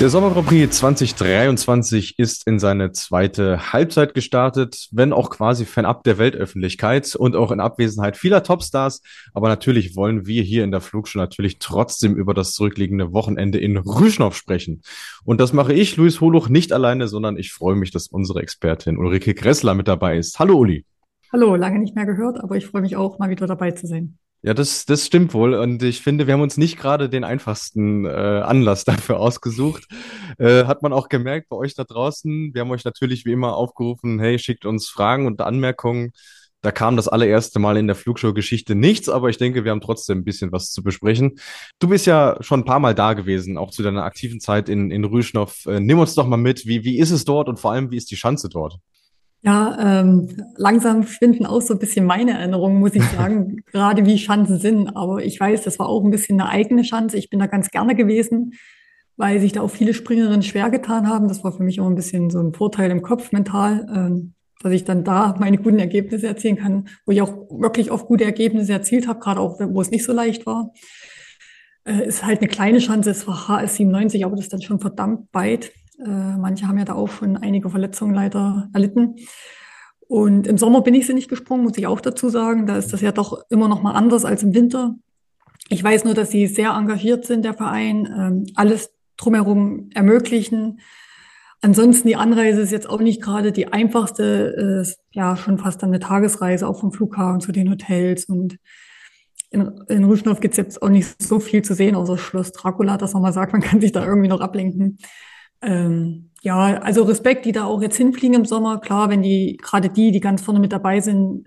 Der Sommer Grand Prix 2023 ist in seine zweite Halbzeit gestartet, wenn auch quasi fernab der Weltöffentlichkeit und auch in Abwesenheit vieler Topstars. Aber natürlich wollen wir hier in der Flugshow natürlich trotzdem über das zurückliegende Wochenende in Rüschnow sprechen. Und das mache ich, Luis Holuch, nicht alleine, sondern ich freue mich, dass unsere Expertin Ulrike Gressler mit dabei ist. Hallo Uli. Hallo, lange nicht mehr gehört, aber ich freue mich auch, mal wieder dabei zu sein. Ja, das, das stimmt wohl. Und ich finde, wir haben uns nicht gerade den einfachsten äh, Anlass dafür ausgesucht. Äh, hat man auch gemerkt bei euch da draußen. Wir haben euch natürlich wie immer aufgerufen, hey, schickt uns Fragen und Anmerkungen. Da kam das allererste Mal in der Flugshow-Geschichte nichts, aber ich denke, wir haben trotzdem ein bisschen was zu besprechen. Du bist ja schon ein paar Mal da gewesen, auch zu deiner aktiven Zeit in, in Rüschnow. Äh, nimm uns doch mal mit, wie, wie ist es dort und vor allem, wie ist die Schanze dort? Ja, ähm, langsam schwinden auch so ein bisschen meine Erinnerungen, muss ich sagen, gerade wie Schanzen sind. Aber ich weiß, das war auch ein bisschen eine eigene Schanze. Ich bin da ganz gerne gewesen, weil sich da auch viele Springerinnen schwer getan haben. Das war für mich auch ein bisschen so ein Vorteil im Kopf mental, ähm, dass ich dann da meine guten Ergebnisse erzielen kann, wo ich auch wirklich oft gute Ergebnisse erzielt habe, gerade auch, wo es nicht so leicht war. Äh, ist halt eine kleine Chance, es war HS 97, aber das ist dann schon verdammt weit. Äh, manche haben ja da auch schon einige Verletzungen leider erlitten. Und im Sommer bin ich sie nicht gesprungen, muss ich auch dazu sagen. Da ist das ja doch immer noch mal anders als im Winter. Ich weiß nur, dass sie sehr engagiert sind, der Verein, ähm, alles drumherum ermöglichen. Ansonsten die Anreise ist jetzt auch nicht gerade die einfachste, äh, ja schon fast eine Tagesreise, auch vom Flughafen zu den Hotels. Und in, in Rüschnow gibt es jetzt auch nicht so viel zu sehen, außer Schloss Dracula, dass man mal sagt, man kann sich da irgendwie noch ablenken. Ähm, ja, also Respekt, die da auch jetzt hinfliegen im Sommer. Klar, wenn die, gerade die, die ganz vorne mit dabei sind,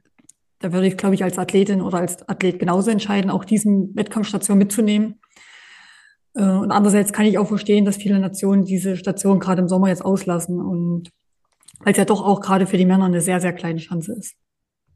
da würde ich, glaube ich, als Athletin oder als Athlet genauso entscheiden, auch diesen Wettkampfstation mitzunehmen. Äh, und andererseits kann ich auch verstehen, dass viele Nationen diese Station gerade im Sommer jetzt auslassen und weil es ja doch auch gerade für die Männer eine sehr, sehr kleine Chance ist.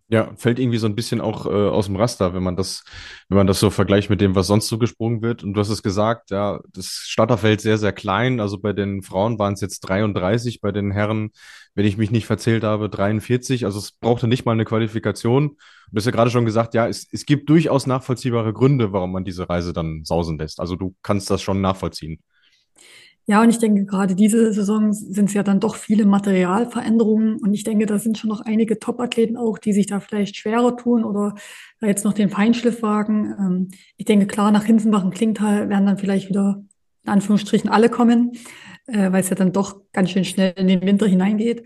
Ja, fällt irgendwie so ein bisschen auch äh, aus dem Raster, wenn man das, wenn man das so vergleicht mit dem, was sonst so gesprungen wird. Und du hast es gesagt, ja, das Starterfeld sehr, sehr klein. Also bei den Frauen waren es jetzt 33, bei den Herren, wenn ich mich nicht verzählt habe, 43. Also es brauchte nicht mal eine Qualifikation. Du hast ja gerade schon gesagt, ja, es, es gibt durchaus nachvollziehbare Gründe, warum man diese Reise dann sausen lässt. Also du kannst das schon nachvollziehen. Ja, und ich denke, gerade diese Saison sind es ja dann doch viele Materialveränderungen. Und ich denke, da sind schon noch einige Top-Athleten auch, die sich da vielleicht schwerer tun oder da jetzt noch den Feinschliff wagen. Ähm, ich denke, klar, nach Hinsenbach und Klingtal werden dann vielleicht wieder in Anführungsstrichen alle kommen, äh, weil es ja dann doch ganz schön schnell in den Winter hineingeht.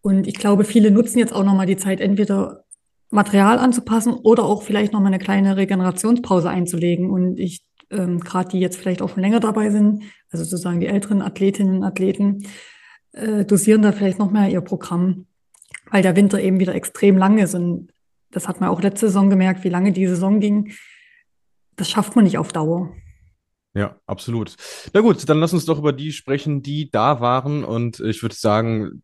Und ich glaube, viele nutzen jetzt auch nochmal die Zeit, entweder Material anzupassen oder auch vielleicht nochmal eine kleine Regenerationspause einzulegen. Und ich ähm, gerade die jetzt vielleicht auch schon länger dabei sind, also sozusagen die älteren Athletinnen und Athleten, äh, dosieren da vielleicht noch mehr ihr Programm, weil der Winter eben wieder extrem lang ist. Und das hat man auch letzte Saison gemerkt, wie lange die Saison ging. Das schafft man nicht auf Dauer. Ja, absolut. Na gut, dann lass uns doch über die sprechen, die da waren. Und ich würde sagen,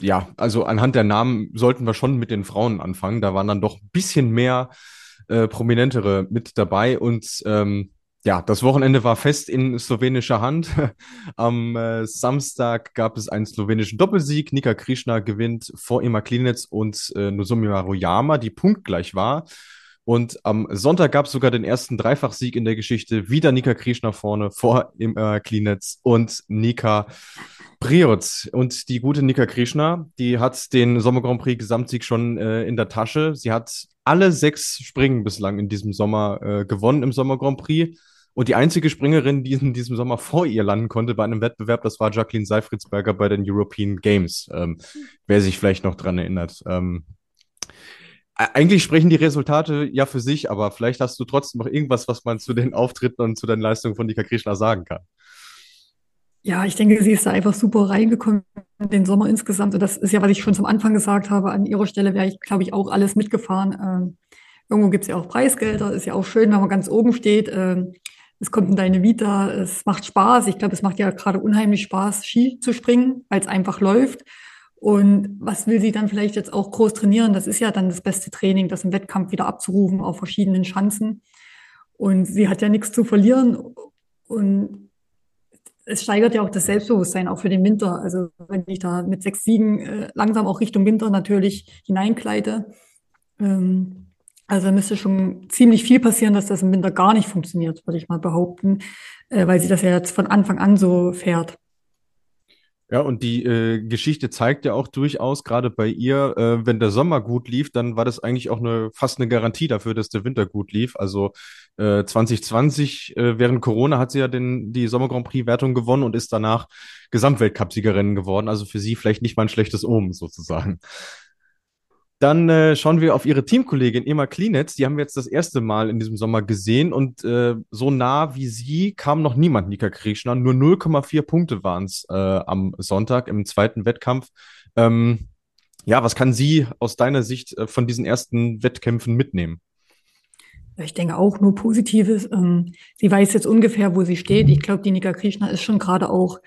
ja, also anhand der Namen sollten wir schon mit den Frauen anfangen. Da waren dann doch ein bisschen mehr äh, prominentere mit dabei. Und ähm, ja, das Wochenende war fest in slowenischer Hand. Am äh, Samstag gab es einen slowenischen Doppelsieg. Nika Krishna gewinnt vor Ima Klinitz und äh, Nozomi Maruyama, die punktgleich war. Und am Sonntag gab es sogar den ersten Dreifachsieg in der Geschichte. Wieder Nika Krishna vorne vor Ima Klinitz und Nika Priots. Und die gute Nika Krishna, die hat den Sommer Grand Prix Gesamtsieg schon äh, in der Tasche. Sie hat alle sechs Springen bislang in diesem Sommer äh, gewonnen im Sommer Grand Prix und die einzige Springerin, die in diesem Sommer vor ihr landen konnte bei einem Wettbewerb, das war Jacqueline Seifritzberger bei den European Games. Ähm, wer sich vielleicht noch dran erinnert. Ähm, eigentlich sprechen die Resultate ja für sich, aber vielleicht hast du trotzdem noch irgendwas, was man zu den Auftritten und zu den Leistungen von Dika Krishna sagen kann. Ja, ich denke, sie ist da einfach super reingekommen in den Sommer insgesamt. Und das ist ja, was ich schon zum Anfang gesagt habe. An ihrer Stelle wäre ich, glaube ich, auch alles mitgefahren. Ähm, irgendwo gibt es ja auch Preisgelder. Ist ja auch schön, wenn man ganz oben steht. Ähm, es kommt in deine Vita, es macht Spaß. Ich glaube, es macht ja gerade unheimlich Spaß, Ski zu springen, weil es einfach läuft. Und was will sie dann vielleicht jetzt auch groß trainieren? Das ist ja dann das beste Training, das im Wettkampf wieder abzurufen auf verschiedenen Schanzen. Und sie hat ja nichts zu verlieren. Und es steigert ja auch das Selbstbewusstsein auch für den Winter. Also wenn ich da mit sechs Siegen äh, langsam auch Richtung Winter natürlich hineinkleide, ähm, also müsste schon ziemlich viel passieren, dass das im Winter gar nicht funktioniert, würde ich mal behaupten, äh, weil sie das ja jetzt von Anfang an so fährt. Ja, und die äh, Geschichte zeigt ja auch durchaus, gerade bei ihr, äh, wenn der Sommer gut lief, dann war das eigentlich auch eine, fast eine Garantie dafür, dass der Winter gut lief. Also äh, 2020, äh, während Corona, hat sie ja den, die Sommer Grand Prix-Wertung gewonnen und ist danach Gesamtweltcup-Siegerin geworden. Also für sie vielleicht nicht mal ein schlechtes Omen sozusagen. Dann äh, schauen wir auf ihre Teamkollegin Emma Klinetz. Die haben wir jetzt das erste Mal in diesem Sommer gesehen und äh, so nah wie sie kam noch niemand Nika Krieschner. Nur 0,4 Punkte waren es äh, am Sonntag im zweiten Wettkampf. Ähm, ja, was kann sie aus deiner Sicht äh, von diesen ersten Wettkämpfen mitnehmen? Ich denke auch nur Positives. Ähm, sie weiß jetzt ungefähr, wo sie steht. Ich glaube, die Nika Krieschner ist schon gerade auch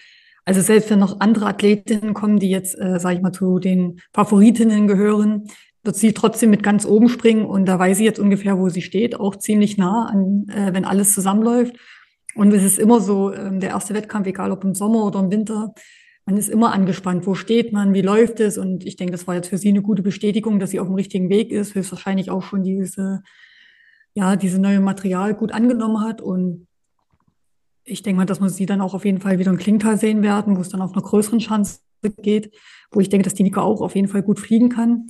also selbst wenn noch andere Athletinnen kommen, die jetzt, äh, sage ich mal, zu den Favoritinnen gehören, wird sie trotzdem mit ganz oben springen und da weiß sie jetzt ungefähr, wo sie steht, auch ziemlich nah an, äh, wenn alles zusammenläuft. Und es ist immer so, äh, der erste Wettkampf, egal ob im Sommer oder im Winter, man ist immer angespannt. Wo steht man? Wie läuft es? Und ich denke, das war jetzt für sie eine gute Bestätigung, dass sie auf dem richtigen Weg ist. Höchstwahrscheinlich auch schon diese, ja, diese neue Material gut angenommen hat und ich denke mal, dass wir sie dann auch auf jeden Fall wieder in Klingtal sehen werden, wo es dann auf einer größeren Chance geht, wo ich denke, dass die Nika auch auf jeden Fall gut fliegen kann.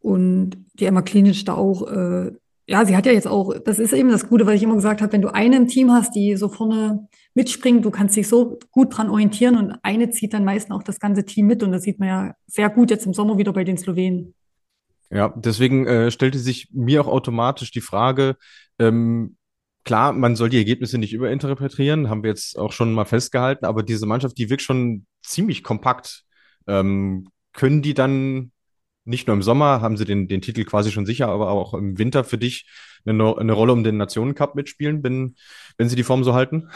Und die Emma Klinisch da auch, äh, ja, sie hat ja jetzt auch, das ist eben das Gute, weil ich immer gesagt habe, wenn du eine im Team hast, die so vorne mitspringt, du kannst dich so gut dran orientieren und eine zieht dann meistens auch das ganze Team mit und das sieht man ja sehr gut jetzt im Sommer wieder bei den Slowenen. Ja, deswegen äh, stellte sich mir auch automatisch die Frage, ähm, klar, man soll die Ergebnisse nicht überinterpretieren, haben wir jetzt auch schon mal festgehalten, aber diese Mannschaft, die wirkt schon ziemlich kompakt. Ähm, können die dann nicht nur im Sommer, haben sie den, den Titel quasi schon sicher, aber auch im Winter für dich eine, eine Rolle um den Nationencup mitspielen, wenn, wenn sie die Form so halten?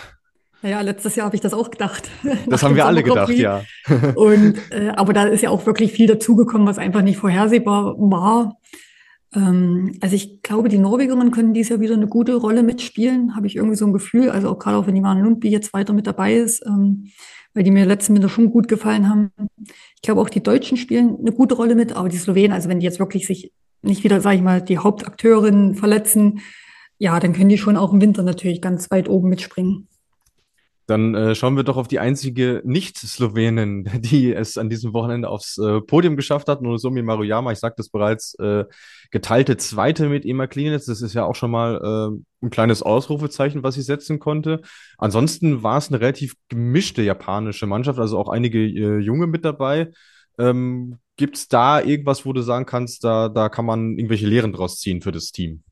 Ja, letztes Jahr habe ich das auch gedacht. Das haben wir alle gedacht, ja. Und äh, aber da ist ja auch wirklich viel dazugekommen, was einfach nicht vorhersehbar war. Ähm, also ich glaube, die Norwegerinnen können dies Jahr wieder eine gute Rolle mitspielen, habe ich irgendwie so ein Gefühl. Also auch gerade auch wenn die Maren Lundby jetzt weiter mit dabei ist, ähm, weil die mir letzten Winter schon gut gefallen haben. Ich glaube auch die Deutschen spielen eine gute Rolle mit, aber die Slowenen, also wenn die jetzt wirklich sich nicht wieder, sage ich mal, die Hauptakteurinnen verletzen, ja, dann können die schon auch im Winter natürlich ganz weit oben mitspringen. Dann äh, schauen wir doch auf die einzige Nicht-Slowenin, die es an diesem Wochenende aufs äh, Podium geschafft hat. Nozomi Maruyama, ich sagte es bereits, äh, geteilte Zweite mit Ema Klinitz. Das ist ja auch schon mal äh, ein kleines Ausrufezeichen, was sie setzen konnte. Ansonsten war es eine relativ gemischte japanische Mannschaft, also auch einige äh, Junge mit dabei. Ähm, Gibt es da irgendwas, wo du sagen kannst, da, da kann man irgendwelche Lehren draus ziehen für das Team?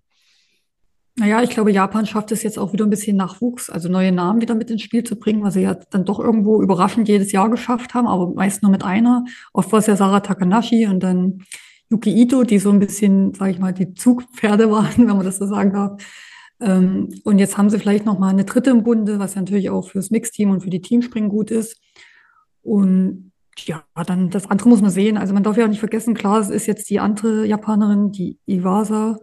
Naja, ich glaube, Japan schafft es jetzt auch wieder ein bisschen Nachwuchs, also neue Namen wieder mit ins Spiel zu bringen, was sie ja dann doch irgendwo überraschend jedes Jahr geschafft haben, aber meist nur mit einer. Oft war es ja Sarah Takanashi und dann Yuki Ito, die so ein bisschen, sage ich mal, die Zugpferde waren, wenn man das so sagen darf. Ähm, und jetzt haben sie vielleicht noch mal eine dritte im Bunde, was ja natürlich auch fürs Mixteam und für die Teamspringen gut ist. Und ja, dann das andere muss man sehen. Also man darf ja auch nicht vergessen, klar, es ist jetzt die andere Japanerin, die Iwasa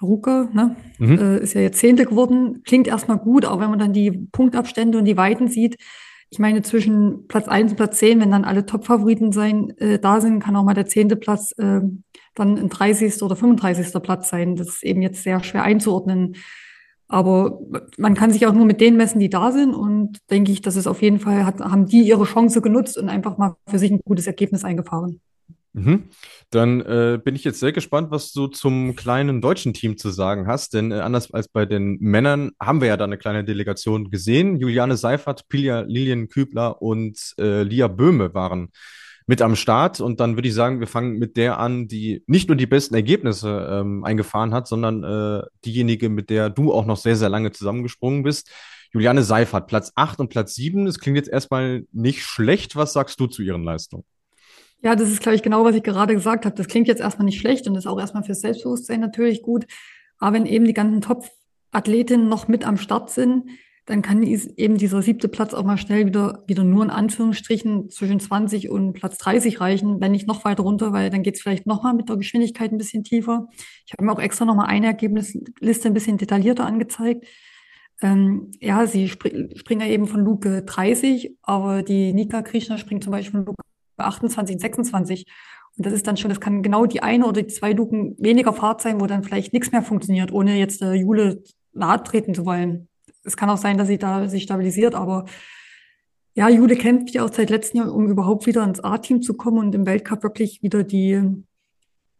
Haruka, ne? Mhm. Äh, ist ja jetzt Zehnte geworden. Klingt erstmal gut, aber wenn man dann die Punktabstände und die Weiten sieht, ich meine, zwischen Platz 1 und Platz 10, wenn dann alle Top-Favoriten sein, äh, da sind, kann auch mal der zehnte Platz äh, dann ein 30. oder 35. Platz sein. Das ist eben jetzt sehr schwer einzuordnen. Aber man kann sich auch nur mit denen messen, die da sind. Und denke ich, dass es auf jeden Fall hat, haben die ihre Chance genutzt und einfach mal für sich ein gutes Ergebnis eingefahren. Mhm. Dann äh, bin ich jetzt sehr gespannt, was du zum kleinen deutschen Team zu sagen hast. Denn äh, anders als bei den Männern haben wir ja da eine kleine Delegation gesehen. Juliane Seifert, Pilja Lilien Kübler und äh, Lia Böhme waren mit am Start. Und dann würde ich sagen, wir fangen mit der an, die nicht nur die besten Ergebnisse ähm, eingefahren hat, sondern äh, diejenige, mit der du auch noch sehr, sehr lange zusammengesprungen bist. Juliane Seifert, Platz 8 und Platz 7. Das klingt jetzt erstmal nicht schlecht. Was sagst du zu ihren Leistungen? Ja, das ist, glaube ich, genau, was ich gerade gesagt habe. Das klingt jetzt erstmal nicht schlecht und ist auch erstmal fürs Selbstbewusstsein natürlich gut. Aber wenn eben die ganzen Top-Athletinnen noch mit am Start sind, dann kann eben dieser siebte Platz auch mal schnell wieder, wieder nur in Anführungsstrichen zwischen 20 und Platz 30 reichen, wenn nicht noch weiter runter, weil dann geht es vielleicht nochmal mit der Geschwindigkeit ein bisschen tiefer. Ich habe mir auch extra nochmal eine Ergebnisliste ein bisschen detaillierter angezeigt. Ähm, ja, sie spring, springen ja eben von Luke 30, aber die Nika Krishna springt zum Beispiel von Luke 28 und 26. Und das ist dann schon, das kann genau die eine oder die zwei Luken weniger Fahrt sein, wo dann vielleicht nichts mehr funktioniert, ohne jetzt der Jule nahe treten zu wollen es kann auch sein, dass sie da sich stabilisiert, aber ja, Jude kämpft ja auch seit letztem Jahr, um überhaupt wieder ins A-Team zu kommen und im Weltcup wirklich wieder die,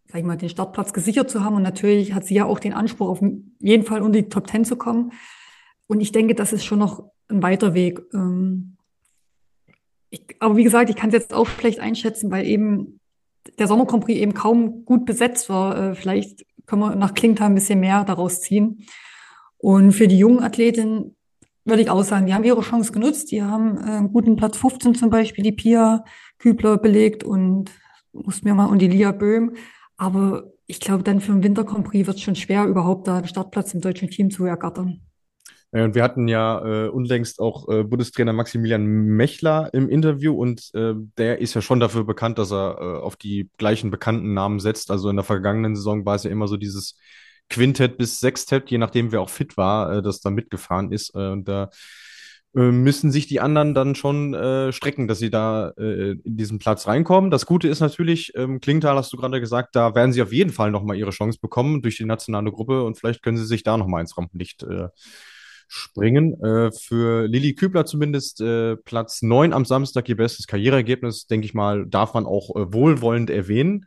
sag ich mal, den Startplatz gesichert zu haben. Und natürlich hat sie ja auch den Anspruch, auf jeden Fall unter die Top Ten zu kommen. Und ich denke, das ist schon noch ein weiter Weg. Ähm, ich, aber wie gesagt, ich kann es jetzt auch schlecht einschätzen, weil eben der Sommer Grand eben kaum gut besetzt war. Äh, vielleicht können wir nach Klingtal ein bisschen mehr daraus ziehen. Und für die jungen Athletinnen würde ich auch sagen, die haben ihre Chance genutzt. Die haben äh, einen guten Platz 15 zum Beispiel, die Pia Kübler belegt und mussten mir mal und die Lia Böhm. Aber ich glaube, dann für den Winter Grand wird es schon schwer, überhaupt da einen Startplatz im deutschen Team zu ergattern. Ja, und wir hatten ja äh, unlängst auch äh, Bundestrainer Maximilian Mechler im Interview und äh, der ist ja schon dafür bekannt, dass er äh, auf die gleichen bekannten Namen setzt. Also in der vergangenen Saison war es ja immer so dieses Quintett bis Sextett, je nachdem wer auch fit war, äh, das da mitgefahren ist. Äh, und da äh, müssen sich die anderen dann schon äh, strecken, dass sie da äh, in diesen Platz reinkommen. Das Gute ist natürlich, ähm, Klingtal hast du gerade gesagt, da werden sie auf jeden Fall nochmal ihre Chance bekommen durch die nationale Gruppe und vielleicht können sie sich da nochmal ins Rampenlicht äh, springen. Äh, für Lilly Kübler zumindest äh, Platz 9 am Samstag, ihr bestes Karriereergebnis, denke ich mal, darf man auch äh, wohlwollend erwähnen.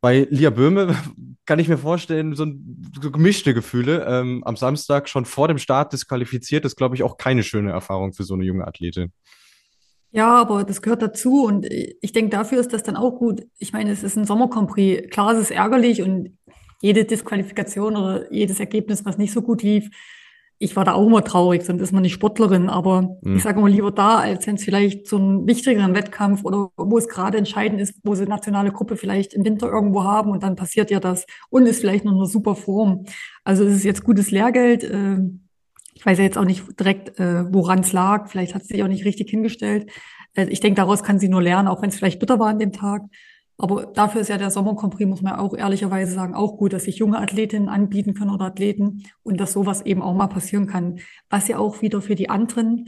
Bei Lia Böhme kann ich mir vorstellen, so, so gemischte Gefühle. Ähm, am Samstag schon vor dem Start disqualifiziert, ist, glaube ich, auch keine schöne Erfahrung für so eine junge Athletin. Ja, aber das gehört dazu und ich denke, dafür ist das dann auch gut. Ich meine, es ist ein Sommercompris. Klar, es ist ärgerlich und jede Disqualifikation oder jedes Ergebnis, was nicht so gut lief, ich war da auch immer traurig, sonst ist man nicht Sportlerin, aber mhm. ich sage mal lieber da, als wenn es vielleicht so einen wichtigeren Wettkampf oder wo es gerade entscheidend ist, wo sie nationale Gruppe vielleicht im Winter irgendwo haben und dann passiert ja das und ist vielleicht noch eine super Form. Also es ist jetzt gutes Lehrgeld. Äh, ich weiß ja jetzt auch nicht direkt, äh, woran es lag. Vielleicht hat sie sich auch nicht richtig hingestellt. Äh, ich denke, daraus kann sie nur lernen, auch wenn es vielleicht bitter war an dem Tag. Aber dafür ist ja der Sommercompris, muss man auch ehrlicherweise sagen, auch gut, dass sich junge Athletinnen anbieten können oder Athleten und dass sowas eben auch mal passieren kann. Was ja auch wieder für die anderen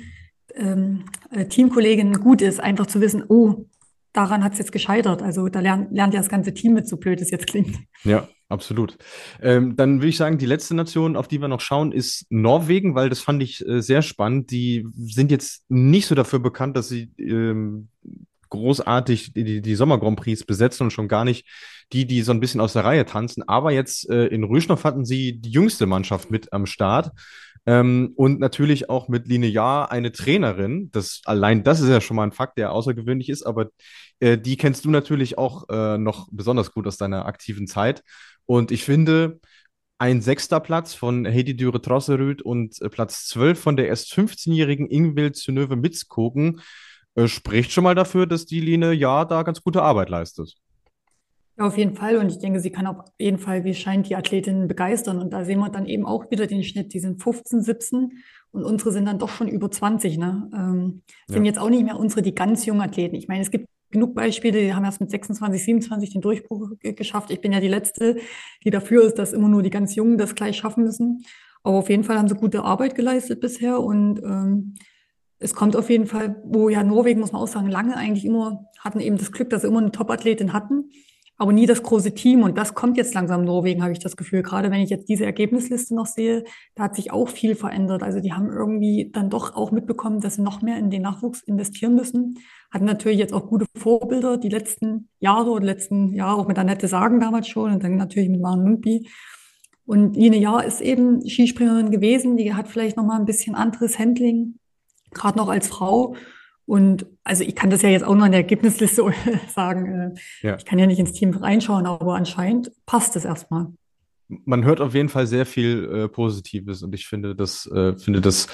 ähm, äh, Teamkolleginnen gut ist, einfach zu wissen, oh, daran hat es jetzt gescheitert. Also da lernt, lernt ja das ganze Team mit, so blöd es jetzt klingt. Ja, absolut. Ähm, dann würde ich sagen, die letzte Nation, auf die wir noch schauen, ist Norwegen, weil das fand ich äh, sehr spannend. Die sind jetzt nicht so dafür bekannt, dass sie ähm, großartig die, die Sommer Grand Prix besetzen und schon gar nicht die, die so ein bisschen aus der Reihe tanzen. Aber jetzt äh, in Rüschnow hatten sie die jüngste Mannschaft mit am Start. Ähm, und natürlich auch mit Linear eine Trainerin. Das allein das ist ja schon mal ein Fakt, der außergewöhnlich ist, aber äh, die kennst du natürlich auch äh, noch besonders gut aus deiner aktiven Zeit. Und ich finde, ein sechster Platz von Heidi Dürre Trosserüd und äh, Platz 12 von der erst 15-jährigen Ingwild Synöve Mitzkogen äh, spricht schon mal dafür, dass die Line ja da ganz gute Arbeit leistet. Ja, auf jeden Fall. Und ich denke, sie kann auf jeden Fall, wie scheint, die Athletinnen begeistern. Und da sehen wir dann eben auch wieder den Schnitt. Die sind 15, 17 und unsere sind dann doch schon über 20. Ne? Ähm, sind ja. jetzt auch nicht mehr unsere, die ganz jungen Athleten. Ich meine, es gibt genug Beispiele, die haben erst mit 26, 27 den Durchbruch geschafft. Ich bin ja die Letzte, die dafür ist, dass immer nur die ganz Jungen das gleich schaffen müssen. Aber auf jeden Fall haben sie gute Arbeit geleistet bisher und ähm, es kommt auf jeden Fall, wo ja Norwegen, muss man auch sagen, lange eigentlich immer, hatten eben das Glück, dass sie immer eine Top-Athletin hatten, aber nie das große Team. Und das kommt jetzt langsam Norwegen, habe ich das Gefühl. Gerade wenn ich jetzt diese Ergebnisliste noch sehe, da hat sich auch viel verändert. Also die haben irgendwie dann doch auch mitbekommen, dass sie noch mehr in den Nachwuchs investieren müssen. Hatten natürlich jetzt auch gute Vorbilder die letzten Jahre oder letzten Jahre, auch mit Annette Sagen damals schon und dann natürlich mit Maren Lundby. Und Line Jahr ist eben Skispringerin gewesen, die hat vielleicht noch mal ein bisschen anderes Handling, gerade noch als Frau. Und also ich kann das ja jetzt auch noch in der Ergebnisliste sagen. Äh, ja. Ich kann ja nicht ins Team reinschauen, aber anscheinend passt es erstmal. man hört auf jeden Fall sehr viel äh, Positives und ich finde das, äh, finde das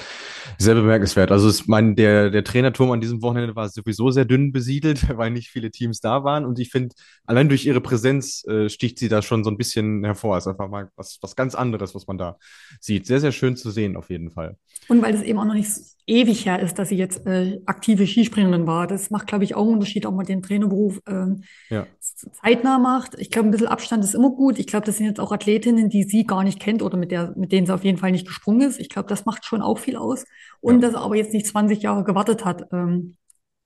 sehr bemerkenswert. Also ich meine, der, der Trainerturm an diesem Wochenende war sowieso sehr dünn besiedelt, weil nicht viele Teams da waren und ich finde, allein durch ihre Präsenz äh, sticht sie da schon so ein bisschen hervor. Es ist einfach mal was, was ganz anderes, was man da sieht. Sehr, sehr schön zu sehen, auf jeden Fall. Und weil es eben auch noch nicht ewig her ist, dass sie jetzt äh, aktive Skispringerin war. Das macht, glaube ich, auch einen Unterschied, ob man den Trainerberuf ähm, ja. zeitnah macht. Ich glaube, ein bisschen Abstand ist immer gut. Ich glaube, das sind jetzt auch Athletinnen, die sie gar nicht kennt oder mit, der, mit denen sie auf jeden Fall nicht gesprungen ist. Ich glaube, das macht schon auch viel aus. Und ja. dass er aber jetzt nicht 20 Jahre gewartet hat, ähm,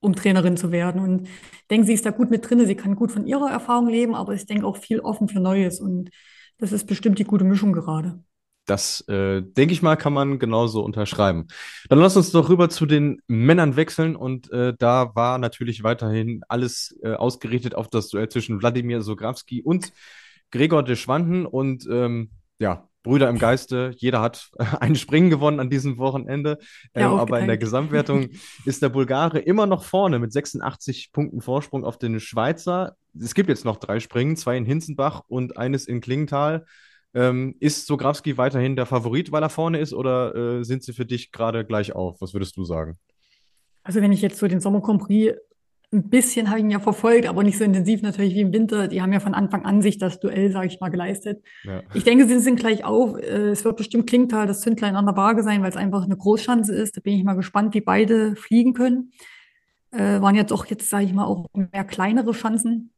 um Trainerin zu werden. Und ich denke, sie ist da gut mit drin. Sie kann gut von ihrer Erfahrung leben, aber ich denke auch viel offen für Neues. Und das ist bestimmt die gute Mischung gerade. Das, äh, denke ich mal, kann man genauso unterschreiben. Dann lass uns doch rüber zu den Männern wechseln. Und äh, da war natürlich weiterhin alles äh, ausgerichtet auf das Duell zwischen Wladimir Sograwski und Gregor de Schwanden. Und ähm, ja, Brüder im Geiste, jeder hat ein Springen gewonnen an diesem Wochenende. Ähm, aber in der Gesamtwertung ist der Bulgare immer noch vorne mit 86 Punkten Vorsprung auf den Schweizer. Es gibt jetzt noch drei Springen, zwei in Hinzenbach und eines in Klingenthal. Ähm, ist Sograwski weiterhin der Favorit, weil er vorne ist, oder äh, sind sie für dich gerade gleich auf? Was würdest du sagen? Also, wenn ich jetzt so den Sommer Compris ein bisschen habe ich ihn ja verfolgt, aber nicht so intensiv natürlich wie im Winter. Die haben ja von Anfang an sich das Duell, sage ich mal, geleistet. Ja. Ich denke, sie sind gleich auf. Äh, es wird bestimmt Klingtal das Zündlein an der Waage sein, weil es einfach eine Großschanze ist. Da bin ich mal gespannt, wie beide fliegen können. Äh, waren jetzt auch jetzt, sage ich mal, auch mehr kleinere Schanzen.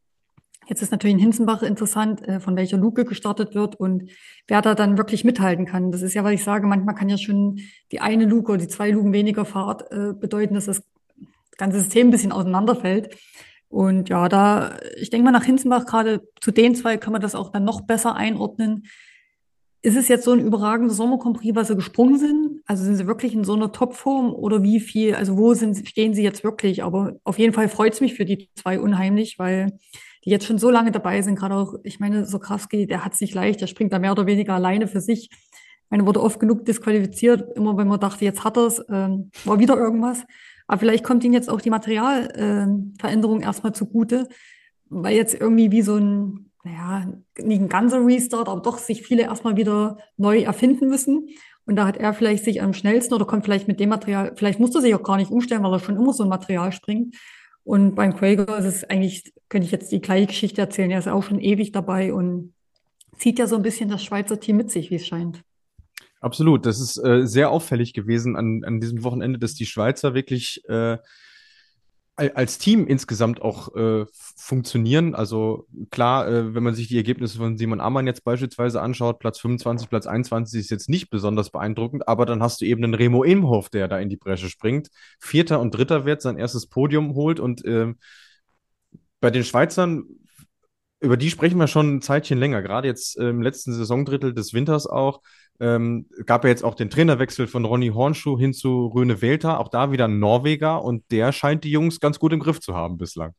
Jetzt ist natürlich in Hinzenbach interessant, äh, von welcher Luke gestartet wird und wer da dann wirklich mithalten kann. Das ist ja, was ich sage, manchmal kann ja schon die eine Luke oder die zwei Luken weniger Fahrt äh, bedeuten, dass das ganze System ein bisschen auseinanderfällt. Und ja, da, ich denke mal, nach Hinzenbach gerade zu den zwei kann man das auch dann noch besser einordnen. Ist es jetzt so ein überragender Sommercompris, was sie gesprungen sind? Also sind sie wirklich in so einer Topform oder wie viel, also wo sind, stehen sie jetzt wirklich? Aber auf jeden Fall freut es mich für die zwei unheimlich, weil die jetzt schon so lange dabei sind. Gerade auch, ich meine, Sokrawski, der hat es nicht leicht, der springt da mehr oder weniger alleine für sich. Ich meine, wurde oft genug disqualifiziert, immer wenn man dachte, jetzt hat er es, ähm, war wieder irgendwas. Aber vielleicht kommt ihnen jetzt auch die Materialveränderung äh, erstmal zugute, weil jetzt irgendwie wie so ein, naja, nicht ein ganzer Restart, aber doch sich viele erstmal wieder neu erfinden müssen. Und da hat er vielleicht sich am schnellsten oder kommt vielleicht mit dem Material, vielleicht musste er sich auch gar nicht umstellen, weil er schon immer so ein Material springt. Und beim Quaker ist es eigentlich, könnte ich jetzt die gleiche Geschichte erzählen. Er ist auch schon ewig dabei und zieht ja so ein bisschen das Schweizer Team mit sich, wie es scheint. Absolut. Das ist äh, sehr auffällig gewesen an, an diesem Wochenende, dass die Schweizer wirklich äh, als Team insgesamt auch äh, funktionieren. Also klar, äh, wenn man sich die Ergebnisse von Simon Ammann jetzt beispielsweise anschaut, Platz 25, Platz 21 ist jetzt nicht besonders beeindruckend, aber dann hast du eben einen Remo Imhoff, der da in die Bresche springt, Vierter und Dritter wird, sein erstes Podium holt und äh, bei den Schweizern über die sprechen wir schon ein Zeitchen länger, gerade jetzt im letzten Saisondrittel des Winters auch. Ähm, gab ja jetzt auch den Trainerwechsel von Ronny Hornschuh hin zu Röne Welter, auch da wieder ein Norweger und der scheint die Jungs ganz gut im Griff zu haben bislang.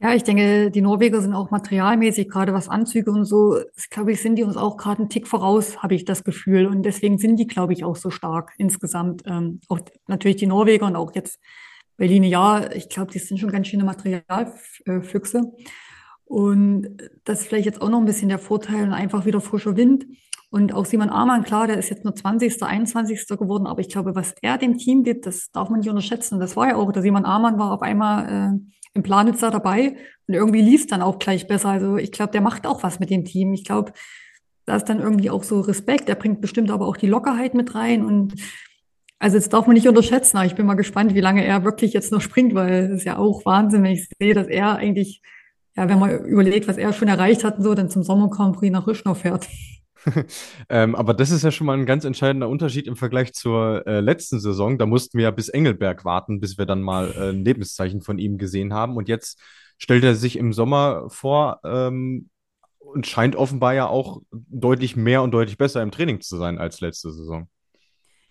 Ja, ich denke, die Norweger sind auch materialmäßig, gerade was Anzüge und so, glaube ich, sind die uns auch gerade einen Tick voraus, habe ich das Gefühl. Und deswegen sind die, glaube ich, auch so stark insgesamt. Ähm, auch natürlich die Norweger und auch jetzt Berlin, ja, ich glaube, die sind schon ganz schöne Materialfüchse. Und das ist vielleicht jetzt auch noch ein bisschen der Vorteil und einfach wieder frischer Wind. Und auch Simon Amann, klar, der ist jetzt nur 20., 21. geworden, aber ich glaube, was er dem Team gibt, das darf man nicht unterschätzen. Das war ja auch, der Simon Amann war auf einmal äh, im Planitzer dabei und irgendwie lief es dann auch gleich besser. Also ich glaube, der macht auch was mit dem Team. Ich glaube, da ist dann irgendwie auch so Respekt. Er bringt bestimmt aber auch die Lockerheit mit rein und also das darf man nicht unterschätzen. Aber ich bin mal gespannt, wie lange er wirklich jetzt noch springt, weil es ist ja auch Wahnsinn, wenn ich sehe, dass er eigentlich, ja, wenn man überlegt, was er schon erreicht hat, und so dann zum Sommer Grand nach Rüschnow fährt. ähm, aber das ist ja schon mal ein ganz entscheidender Unterschied im Vergleich zur äh, letzten Saison. Da mussten wir ja bis Engelberg warten, bis wir dann mal äh, ein Lebenszeichen von ihm gesehen haben. Und jetzt stellt er sich im Sommer vor ähm, und scheint offenbar ja auch deutlich mehr und deutlich besser im Training zu sein als letzte Saison.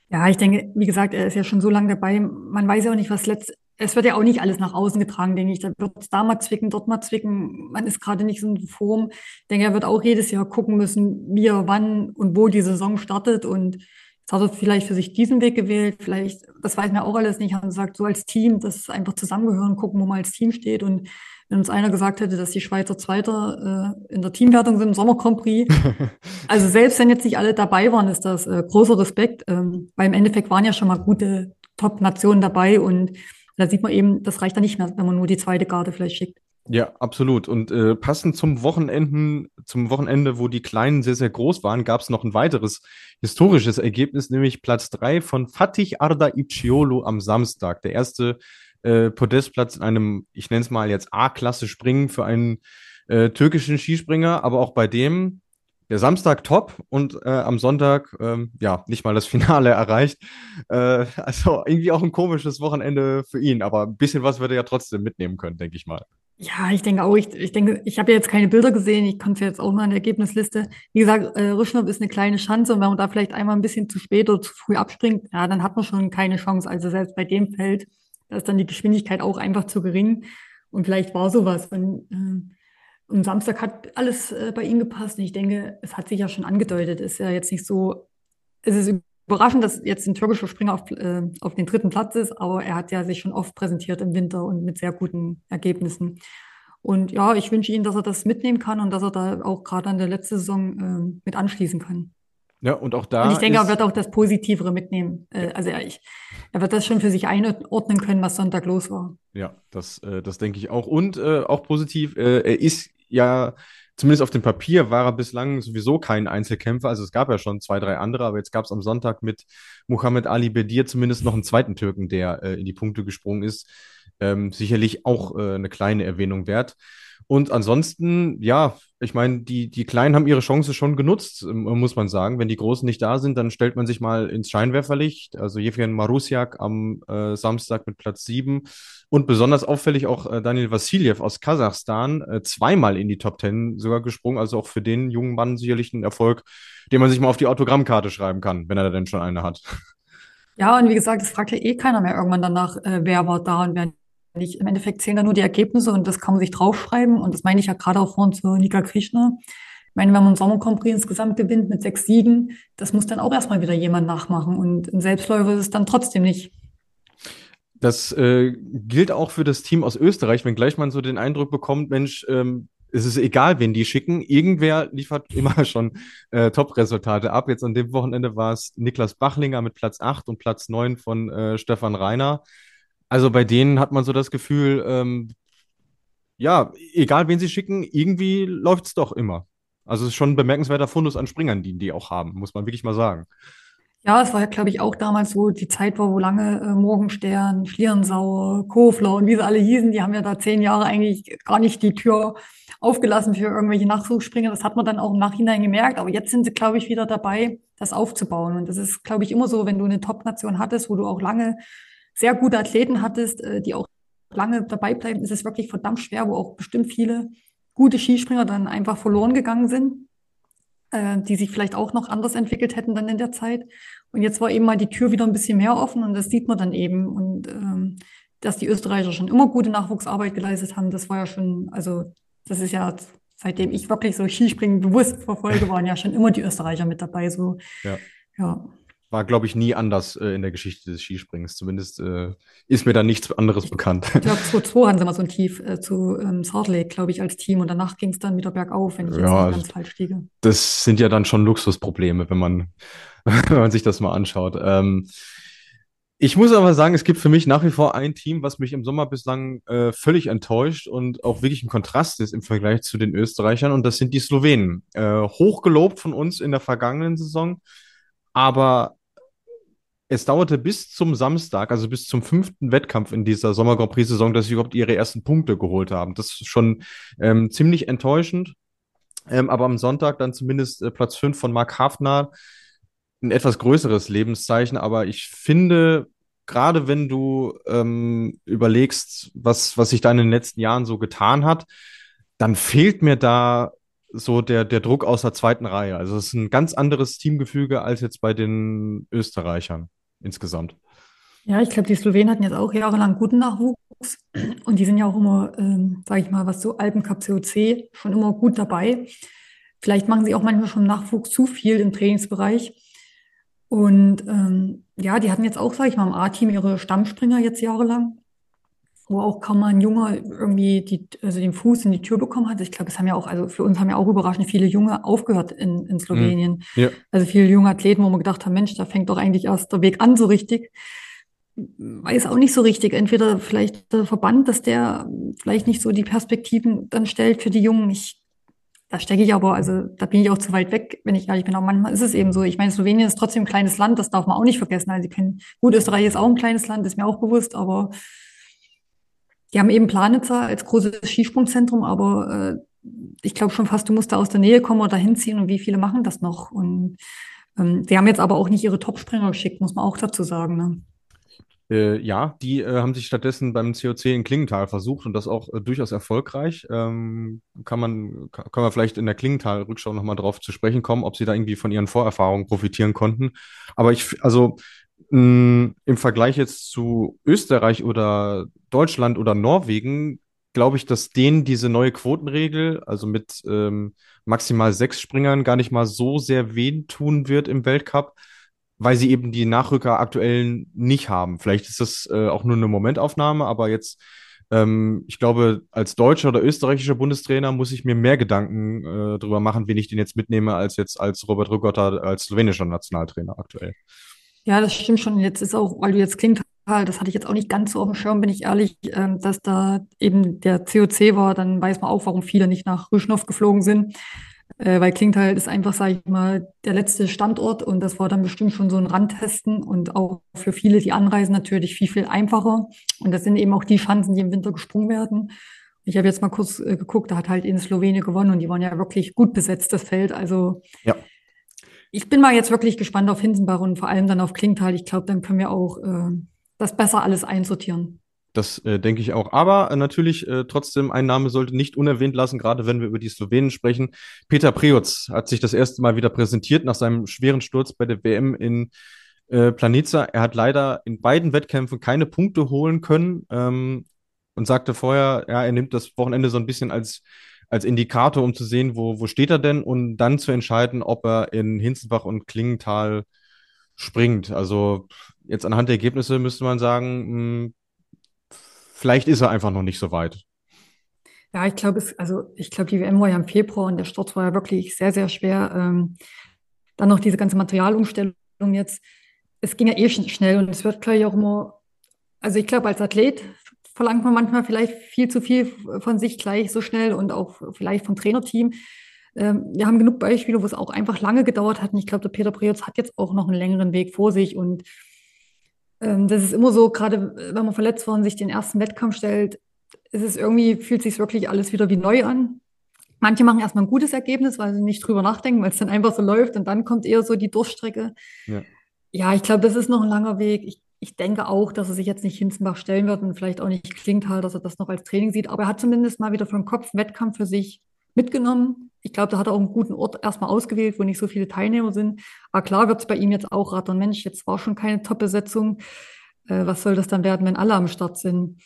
Ja, ich denke, wie gesagt, er ist ja schon so lange dabei. Man weiß ja auch nicht, was letzt, es wird ja auch nicht alles nach außen getragen, denke ich. Da wird es da mal zwicken, dort mal zwicken. Man ist gerade nicht so in Form. Ich denke, er wird auch jedes Jahr gucken müssen, wie er wann und wo die Saison startet. Und jetzt hat er vielleicht für sich diesen Weg gewählt. Vielleicht, das weiß man auch alles nicht, hat gesagt, so als Team, das einfach zusammengehören, gucken, wo man als Team steht. Und wenn uns einer gesagt hätte, dass die Schweizer Zweiter äh, in der Teamwertung sind im Sommer Grand Prix. also selbst wenn jetzt nicht alle dabei waren, ist das äh, großer Respekt, ähm, weil im Endeffekt waren ja schon mal gute Top-Nationen dabei und da sieht man eben, das reicht dann nicht mehr, wenn man nur die zweite Garde vielleicht schickt. Ja, absolut. Und äh, passend zum Wochenenden, zum Wochenende, wo die Kleinen sehr, sehr groß waren, gab es noch ein weiteres historisches Ergebnis, nämlich Platz drei von Fatih Arda Ipciolo am Samstag. Der erste äh, Podestplatz in einem, ich nenne es mal jetzt A-Klasse Springen für einen äh, türkischen Skispringer, aber auch bei dem der Samstag top und äh, am Sonntag ähm, ja nicht mal das Finale erreicht. Äh, also irgendwie auch ein komisches Wochenende für ihn, aber ein bisschen was wird er ja trotzdem mitnehmen können, denke ich mal. Ja, ich denke auch. Ich, ich denke, ich habe jetzt keine Bilder gesehen. Ich konnte jetzt auch mal in der Ergebnisliste. Wie gesagt, äh, Rüschnop ist eine kleine Chance und wenn man da vielleicht einmal ein bisschen zu spät oder zu früh abspringt, ja, dann hat man schon keine Chance. Also selbst bei dem Feld, da ist dann die Geschwindigkeit auch einfach zu gering. Und vielleicht war sowas. Und, äh, und Samstag hat alles äh, bei ihm gepasst. Und ich denke, es hat sich ja schon angedeutet. Ist ja jetzt nicht so, es ist überraschend, dass jetzt ein türkischer Springer auf, äh, auf den dritten Platz ist, aber er hat ja sich schon oft präsentiert im Winter und mit sehr guten Ergebnissen. Und ja, ich wünsche ihm, dass er das mitnehmen kann und dass er da auch gerade an der letzten Saison äh, mit anschließen kann. Ja, und auch da. Und ich denke, er wird auch das Positivere mitnehmen. Äh, also er, ich, er wird das schon für sich einordnen können, was Sonntag los war. Ja, das, äh, das denke ich auch. Und äh, auch positiv, äh, er ist ja zumindest auf dem Papier war er bislang sowieso kein Einzelkämpfer. Also es gab ja schon zwei, drei andere, aber jetzt gab es am Sonntag mit Muhammad Ali Bedir zumindest noch einen zweiten Türken, der äh, in die Punkte gesprungen ist. Ähm, sicherlich auch äh, eine kleine Erwähnung wert. Und ansonsten, ja, ich meine, die, die Kleinen haben ihre Chance schon genutzt, ähm, muss man sagen. Wenn die Großen nicht da sind, dann stellt man sich mal ins Scheinwerferlicht. Also Jevgen Marusiak am äh, Samstag mit Platz 7 und besonders auffällig auch äh, Daniel Vassiljev aus Kasachstan, äh, zweimal in die Top 10 sogar gesprungen. Also auch für den jungen Mann sicherlich ein Erfolg, den man sich mal auf die Autogrammkarte schreiben kann, wenn er denn schon eine hat. Ja, und wie gesagt, es fragt ja eh keiner mehr irgendwann danach, äh, wer war da und wer nicht. Im Endeffekt zählen da nur die Ergebnisse und das kann man sich draufschreiben. Und das meine ich ja gerade auch vorhin zu Nika Krishna. Ich meine, wenn man Sommer Grand insgesamt gewinnt mit sechs Siegen, das muss dann auch erstmal wieder jemand nachmachen. Und ein Selbstläufer ist es dann trotzdem nicht. Das äh, gilt auch für das Team aus Österreich, wenngleich man so den Eindruck bekommt, Mensch, ähm, es ist egal, wen die schicken. Irgendwer liefert immer schon äh, Top-Resultate ab. Jetzt an dem Wochenende war es Niklas Bachlinger mit Platz 8 und Platz 9 von äh, Stefan Reiner. Also bei denen hat man so das Gefühl, ähm, ja, egal wen sie schicken, irgendwie läuft es doch immer. Also es ist schon ein bemerkenswerter Fundus an Springern, die die auch haben, muss man wirklich mal sagen. Ja, es war ja, glaube ich, auch damals so die Zeit war, wo lange äh, Morgenstern, Schlierensauer, Kofler und wie sie alle hießen, die haben ja da zehn Jahre eigentlich gar nicht die Tür aufgelassen für irgendwelche Nachwuchsspringer. Das hat man dann auch im Nachhinein gemerkt. Aber jetzt sind sie, glaube ich, wieder dabei, das aufzubauen. Und das ist, glaube ich, immer so, wenn du eine Top-Nation hattest, wo du auch lange sehr gute Athleten hattest, äh, die auch lange dabei bleiben, ist es wirklich verdammt schwer, wo auch bestimmt viele gute Skispringer dann einfach verloren gegangen sind, äh, die sich vielleicht auch noch anders entwickelt hätten dann in der Zeit. Und jetzt war eben mal die Tür wieder ein bisschen mehr offen und das sieht man dann eben. Und ähm, dass die Österreicher schon immer gute Nachwuchsarbeit geleistet haben, das war ja schon, also das ist ja seitdem ich wirklich so Skispringen bewusst verfolge, waren ja schon immer die Österreicher mit dabei. So, ja. ja war, glaube ich, nie anders äh, in der Geschichte des Skisprings. Zumindest äh, ist mir da nichts anderes bekannt. Ich glaube, 2002 hatten sie mal so ein Tief äh, zu ähm, Salt Lake, glaube ich, als Team. Und danach ging es dann wieder bergauf, wenn ich ja, jetzt nicht ganz falsch liege. Das sind ja dann schon Luxusprobleme, wenn man, wenn man sich das mal anschaut. Ähm, ich muss aber sagen, es gibt für mich nach wie vor ein Team, was mich im Sommer bislang äh, völlig enttäuscht und auch wirklich ein Kontrast ist im Vergleich zu den Österreichern. Und das sind die Slowenen. Äh, hochgelobt von uns in der vergangenen Saison. Aber es dauerte bis zum Samstag, also bis zum fünften Wettkampf in dieser Sommer Grand Prix-Saison, dass sie überhaupt ihre ersten Punkte geholt haben. Das ist schon ähm, ziemlich enttäuschend. Ähm, aber am Sonntag dann zumindest äh, Platz fünf von Mark Hafner. Ein etwas größeres Lebenszeichen, aber ich finde, gerade wenn du ähm, überlegst, was, was sich da in den letzten Jahren so getan hat, dann fehlt mir da so der, der Druck aus der zweiten Reihe. Also es ist ein ganz anderes Teamgefüge als jetzt bei den Österreichern insgesamt. Ja, ich glaube, die Slowenen hatten jetzt auch jahrelang guten Nachwuchs und die sind ja auch immer, ähm, sage ich mal, was so Alpencup COC schon immer gut dabei. Vielleicht machen sie auch manchmal schon Nachwuchs zu viel im Trainingsbereich. Und ähm, ja, die hatten jetzt auch, sage ich mal, im A-Team ihre Stammspringer jetzt jahrelang. Wo auch kaum mal ein Junge irgendwie die, also den Fuß in die Tür bekommen hat. Ich glaube, es haben ja auch, also für uns haben ja auch überraschend viele Junge aufgehört in, in Slowenien. Mhm. Ja. Also viele junge Athleten, wo man gedacht haben, Mensch, da fängt doch eigentlich erst der Weg an so richtig. Weiß auch nicht so richtig. Entweder vielleicht der Verband, dass der vielleicht nicht so die Perspektiven dann stellt für die Jungen. Ich, da stecke ich aber, also da bin ich auch zu weit weg, wenn ich ehrlich bin. Aber manchmal ist es eben so. Ich meine, Slowenien ist trotzdem ein kleines Land, das darf man auch nicht vergessen. Also, können, gut, Österreich ist auch ein kleines Land, ist mir auch bewusst, aber die haben eben Planitzer als großes Skisprungzentrum, aber äh, ich glaube schon fast, du musst da aus der Nähe kommen oder hinziehen und wie viele machen das noch? Und ähm, die haben jetzt aber auch nicht ihre Topspringer geschickt, muss man auch dazu sagen. Ne? Äh, ja, die äh, haben sich stattdessen beim COC in Klingenthal versucht und das auch äh, durchaus erfolgreich. Ähm, kann man, kann, kann man vielleicht in der Klingenthal-Rückschau nochmal drauf zu sprechen kommen, ob sie da irgendwie von ihren Vorerfahrungen profitieren konnten. Aber ich, also mh, im Vergleich jetzt zu Österreich oder Deutschland oder Norwegen glaube ich, dass denen diese neue Quotenregel, also mit ähm, maximal sechs Springern, gar nicht mal so sehr weh tun wird im Weltcup, weil sie eben die Nachrücker aktuell nicht haben. Vielleicht ist das äh, auch nur eine Momentaufnahme, aber jetzt, ähm, ich glaube, als deutscher oder österreichischer Bundestrainer muss ich mir mehr Gedanken äh, darüber machen, wen ich den jetzt mitnehme, als jetzt als Robert Rugotta als slowenischer Nationaltrainer aktuell. Ja, das stimmt schon. Jetzt ist auch, weil du jetzt klingt das hatte ich jetzt auch nicht ganz so auf dem Schirm, bin ich ehrlich, ähm, dass da eben der COC war, dann weiß man auch, warum viele nicht nach Rüschnow geflogen sind. Äh, weil Klingtal ist einfach, sage ich mal, der letzte Standort und das war dann bestimmt schon so ein Randtesten und auch für viele die Anreisen natürlich viel, viel einfacher. Und das sind eben auch die Chancen, die im Winter gesprungen werden. Ich habe jetzt mal kurz äh, geguckt, da hat halt in Slowenien gewonnen und die waren ja wirklich gut besetzt, das Feld. Also ja. Ich bin mal jetzt wirklich gespannt auf Hinsenbach und vor allem dann auf Klingtal. Ich glaube, dann können wir auch äh, das besser alles einsortieren. Das äh, denke ich auch. Aber äh, natürlich äh, trotzdem ein Name sollte nicht unerwähnt lassen, gerade wenn wir über die Slowenen sprechen. Peter Prioc hat sich das erste Mal wieder präsentiert nach seinem schweren Sturz bei der WM in äh, Planica. Er hat leider in beiden Wettkämpfen keine Punkte holen können ähm, und sagte vorher, ja, er nimmt das Wochenende so ein bisschen als als Indikator, um zu sehen, wo, wo steht er denn und dann zu entscheiden, ob er in Hinzenbach und Klingenthal springt. Also jetzt anhand der Ergebnisse müsste man sagen, mh, hm, vielleicht ist er einfach noch nicht so weit. Ja, ich glaube, also ich glaube, die WM war ja im Februar und der Sturz war ja wirklich sehr, sehr schwer. Ähm, dann noch diese ganze Materialumstellung jetzt. Es ging ja eh schnell und es wird gleich auch immer, also ich glaube, als Athlet verlangt man manchmal vielleicht viel zu viel von sich gleich so schnell und auch vielleicht vom Trainerteam. Ähm, wir haben genug Beispiele, wo es auch einfach lange gedauert hat. Und ich glaube, der Peter Preutz hat jetzt auch noch einen längeren Weg vor sich. Und ähm, das ist immer so, gerade wenn man verletzt worden sich den ersten Wettkampf stellt, ist es irgendwie, fühlt sich wirklich alles wieder wie neu an. Manche machen erstmal ein gutes Ergebnis, weil sie nicht drüber nachdenken, weil es dann einfach so läuft und dann kommt eher so die Durchstrecke. Ja, ja ich glaube, das ist noch ein langer Weg. Ich, ich denke auch, dass er sich jetzt nicht Hinzenbach stellen wird und vielleicht auch nicht klingt halt, dass er das noch als Training sieht, aber er hat zumindest mal wieder den Kopf Wettkampf für sich mitgenommen. Ich glaube, da hat er auch einen guten Ort erstmal ausgewählt, wo nicht so viele Teilnehmer sind. Aber klar wird es bei ihm jetzt auch rattern. Mensch, jetzt war schon keine Top-Besetzung. Äh, was soll das dann werden, wenn alle am Start sind?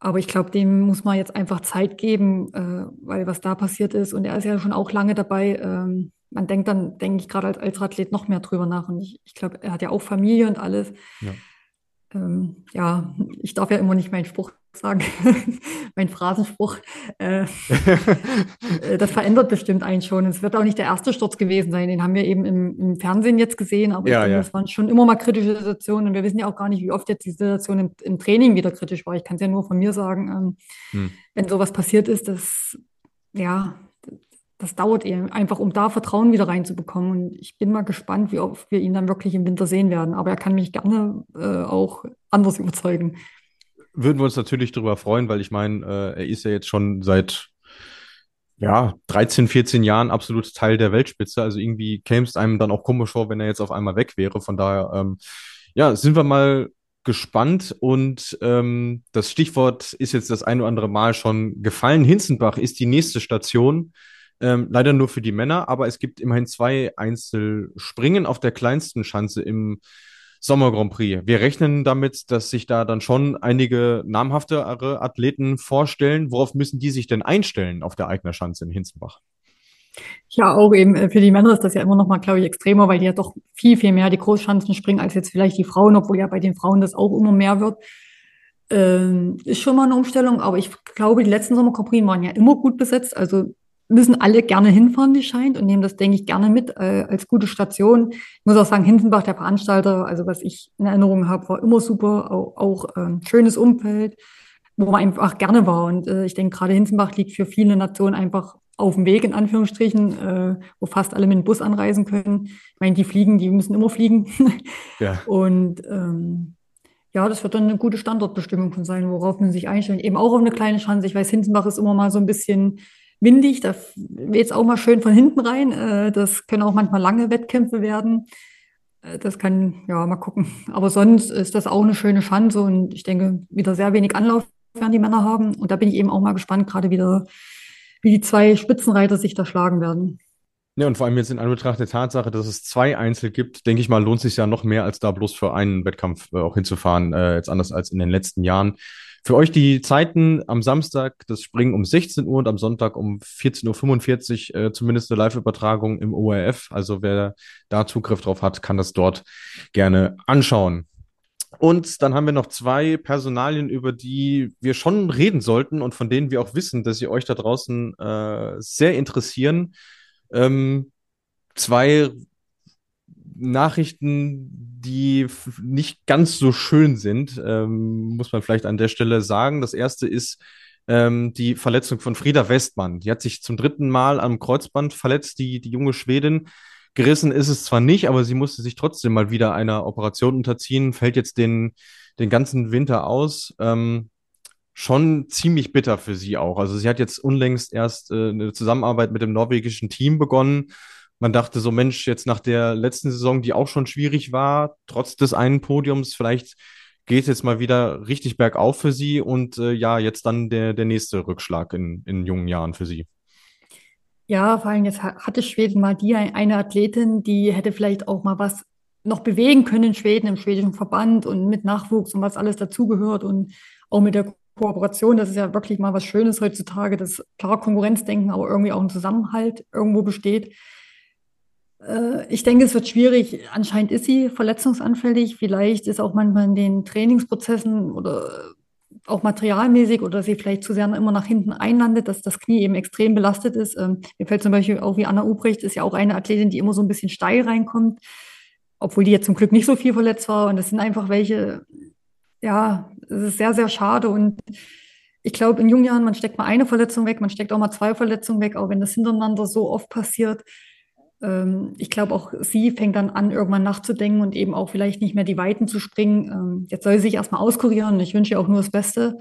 Aber ich glaube, dem muss man jetzt einfach Zeit geben, äh, weil was da passiert ist. Und er ist ja schon auch lange dabei. Ähm, man denkt dann, denke ich, gerade als, als Athlet noch mehr drüber nach. Und ich, ich glaube, er hat ja auch Familie und alles. Ja. Ähm, ja, ich darf ja immer nicht meinen Spruch sagen, mein Phrasenspruch, äh, äh, das verändert bestimmt einen schon. Es wird auch nicht der erste Sturz gewesen sein, den haben wir eben im, im Fernsehen jetzt gesehen, aber ja, denke, ja. das waren schon immer mal kritische Situationen und wir wissen ja auch gar nicht, wie oft jetzt die Situation im, im Training wieder kritisch war. Ich kann es ja nur von mir sagen, ähm, hm. wenn sowas passiert ist, das, ja, das dauert eben einfach, um da Vertrauen wieder reinzubekommen. Und ich bin mal gespannt, wie oft wir ihn dann wirklich im Winter sehen werden. Aber er kann mich gerne äh, auch anders überzeugen würden wir uns natürlich darüber freuen, weil ich meine, äh, er ist ja jetzt schon seit ja, 13, 14 Jahren absolut Teil der Weltspitze. Also irgendwie käme es einem dann auch komisch vor, wenn er jetzt auf einmal weg wäre. Von daher, ähm, ja, sind wir mal gespannt und ähm, das Stichwort ist jetzt das ein oder andere Mal schon gefallen. Hinzenbach ist die nächste Station. Ähm, leider nur für die Männer, aber es gibt immerhin zwei Einzelspringen auf der kleinsten Schanze im Sommer Grand Prix. Wir rechnen damit, dass sich da dann schon einige namhaftere Athleten vorstellen. Worauf müssen die sich denn einstellen auf der Eigner Schanze in Hinzenbach? Ja, auch eben äh, für die Männer ist das ja immer noch mal, glaube ich, extremer, weil die ja doch viel, viel mehr die Großschanzen springen als jetzt vielleicht die Frauen, obwohl ja bei den Frauen das auch immer mehr wird. Ähm, ist schon mal eine Umstellung, aber ich glaube, die letzten Sommerkomprien waren ja immer gut besetzt. Also müssen alle gerne hinfahren, wie scheint, und nehmen das, denke ich, gerne mit äh, als gute Station. Ich muss auch sagen, Hinsenbach, der Veranstalter, also was ich in Erinnerung habe, war immer super, auch, auch ähm, schönes Umfeld, wo man einfach gerne war. Und äh, ich denke, gerade Hinsenbach liegt für viele Nationen einfach auf dem Weg, in Anführungsstrichen, äh, wo fast alle mit dem Bus anreisen können. Ich meine, die fliegen, die müssen immer fliegen. ja. Und ähm, ja, das wird dann eine gute Standortbestimmung von sein, worauf man sich einstellt. Eben auch auf eine kleine Chance. Ich weiß, Hinsenbach ist immer mal so ein bisschen windig, da weht es auch mal schön von hinten rein. Äh, das können auch manchmal lange Wettkämpfe werden. Äh, das kann, ja, mal gucken. Aber sonst ist das auch eine schöne Chance und ich denke, wieder sehr wenig Anlauf werden die Männer haben. Und da bin ich eben auch mal gespannt, gerade wieder, wie die zwei Spitzenreiter sich da schlagen werden. Ja, und vor allem jetzt in Anbetracht der Tatsache, dass es zwei Einzel gibt, denke ich mal, lohnt sich ja noch mehr, als da bloß für einen Wettkampf äh, auch hinzufahren, äh, jetzt anders als in den letzten Jahren. Für euch die Zeiten am Samstag, das Springen um 16 Uhr und am Sonntag um 14.45 Uhr, äh, zumindest eine Live-Übertragung im ORF. Also wer da Zugriff drauf hat, kann das dort gerne anschauen. Und dann haben wir noch zwei Personalien, über die wir schon reden sollten und von denen wir auch wissen, dass sie euch da draußen äh, sehr interessieren. Ähm, zwei Nachrichten, die nicht ganz so schön sind, ähm, muss man vielleicht an der Stelle sagen. Das erste ist ähm, die Verletzung von Frieda Westmann. Die hat sich zum dritten Mal am Kreuzband verletzt, die, die junge Schwedin. Gerissen ist es zwar nicht, aber sie musste sich trotzdem mal wieder einer Operation unterziehen, fällt jetzt den, den ganzen Winter aus. Ähm, schon ziemlich bitter für sie auch. Also sie hat jetzt unlängst erst äh, eine Zusammenarbeit mit dem norwegischen Team begonnen man dachte so, Mensch, jetzt nach der letzten Saison, die auch schon schwierig war, trotz des einen Podiums, vielleicht geht es jetzt mal wieder richtig bergauf für sie und äh, ja, jetzt dann der, der nächste Rückschlag in, in jungen Jahren für sie. Ja, vor allem jetzt hatte Schweden mal die eine Athletin, die hätte vielleicht auch mal was noch bewegen können in Schweden, im schwedischen Verband und mit Nachwuchs und was alles dazugehört und auch mit der Kooperation. Das ist ja wirklich mal was Schönes heutzutage, dass klar Konkurrenzdenken, aber irgendwie auch ein Zusammenhalt irgendwo besteht. Äh, ich denke, es wird schwierig. Anscheinend ist sie verletzungsanfällig. Vielleicht ist auch manchmal in den Trainingsprozessen oder auch materialmäßig oder sie vielleicht zu sehr immer nach hinten einlandet, dass das Knie eben extrem belastet ist. Ähm, mir fällt zum Beispiel auch wie Anna Ubrecht, ist ja auch eine Athletin, die immer so ein bisschen steil reinkommt, obwohl die jetzt zum Glück nicht so viel verletzt war. Und das sind einfach welche, ja, es ist sehr, sehr schade. Und ich glaube, in jungen Jahren, man steckt mal eine Verletzung weg, man steckt auch mal zwei Verletzungen weg, auch wenn das hintereinander so oft passiert ähm, ich glaube, auch sie fängt dann an, irgendwann nachzudenken und eben auch vielleicht nicht mehr die Weiten zu springen. Ähm, jetzt soll sie sich erstmal auskurieren. Ich wünsche ihr auch nur das Beste.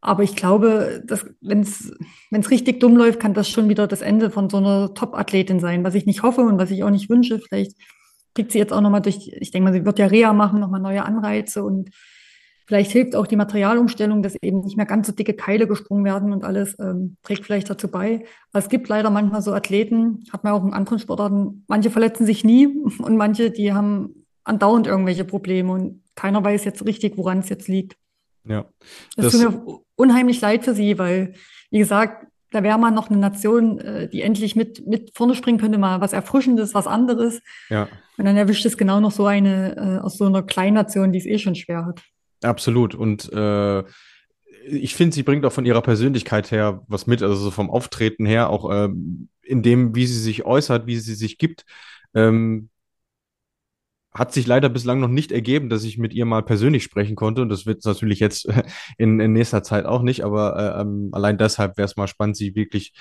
Aber ich glaube, wenn es richtig dumm läuft, kann das schon wieder das Ende von so einer Top-Athletin sein, was ich nicht hoffe und was ich auch nicht wünsche. Vielleicht kriegt sie jetzt auch nochmal durch, ich denke mal, sie wird ja Reha machen, nochmal neue Anreize und Vielleicht hilft auch die Materialumstellung, dass eben nicht mehr ganz so dicke Keile gesprungen werden und alles ähm, trägt vielleicht dazu bei. Aber es gibt leider manchmal so Athleten, hat man auch in anderen Sportarten, manche verletzen sich nie und manche, die haben andauernd irgendwelche Probleme und keiner weiß jetzt richtig, woran es jetzt liegt. Ja. Das, das tut mir unheimlich leid für sie, weil, wie gesagt, da wäre man noch eine Nation, äh, die endlich mit, mit vorne springen könnte, mal was Erfrischendes, was anderes. Ja. Und dann erwischt es genau noch so eine äh, aus so einer Kleination, die es eh schon schwer hat. Absolut. Und äh, ich finde, sie bringt auch von ihrer Persönlichkeit her was mit, also so vom Auftreten her, auch ähm, in dem, wie sie sich äußert, wie sie sich gibt. Ähm, hat sich leider bislang noch nicht ergeben, dass ich mit ihr mal persönlich sprechen konnte. Und das wird natürlich jetzt in, in nächster Zeit auch nicht. Aber äh, ähm, allein deshalb wäre es mal spannend, sie wirklich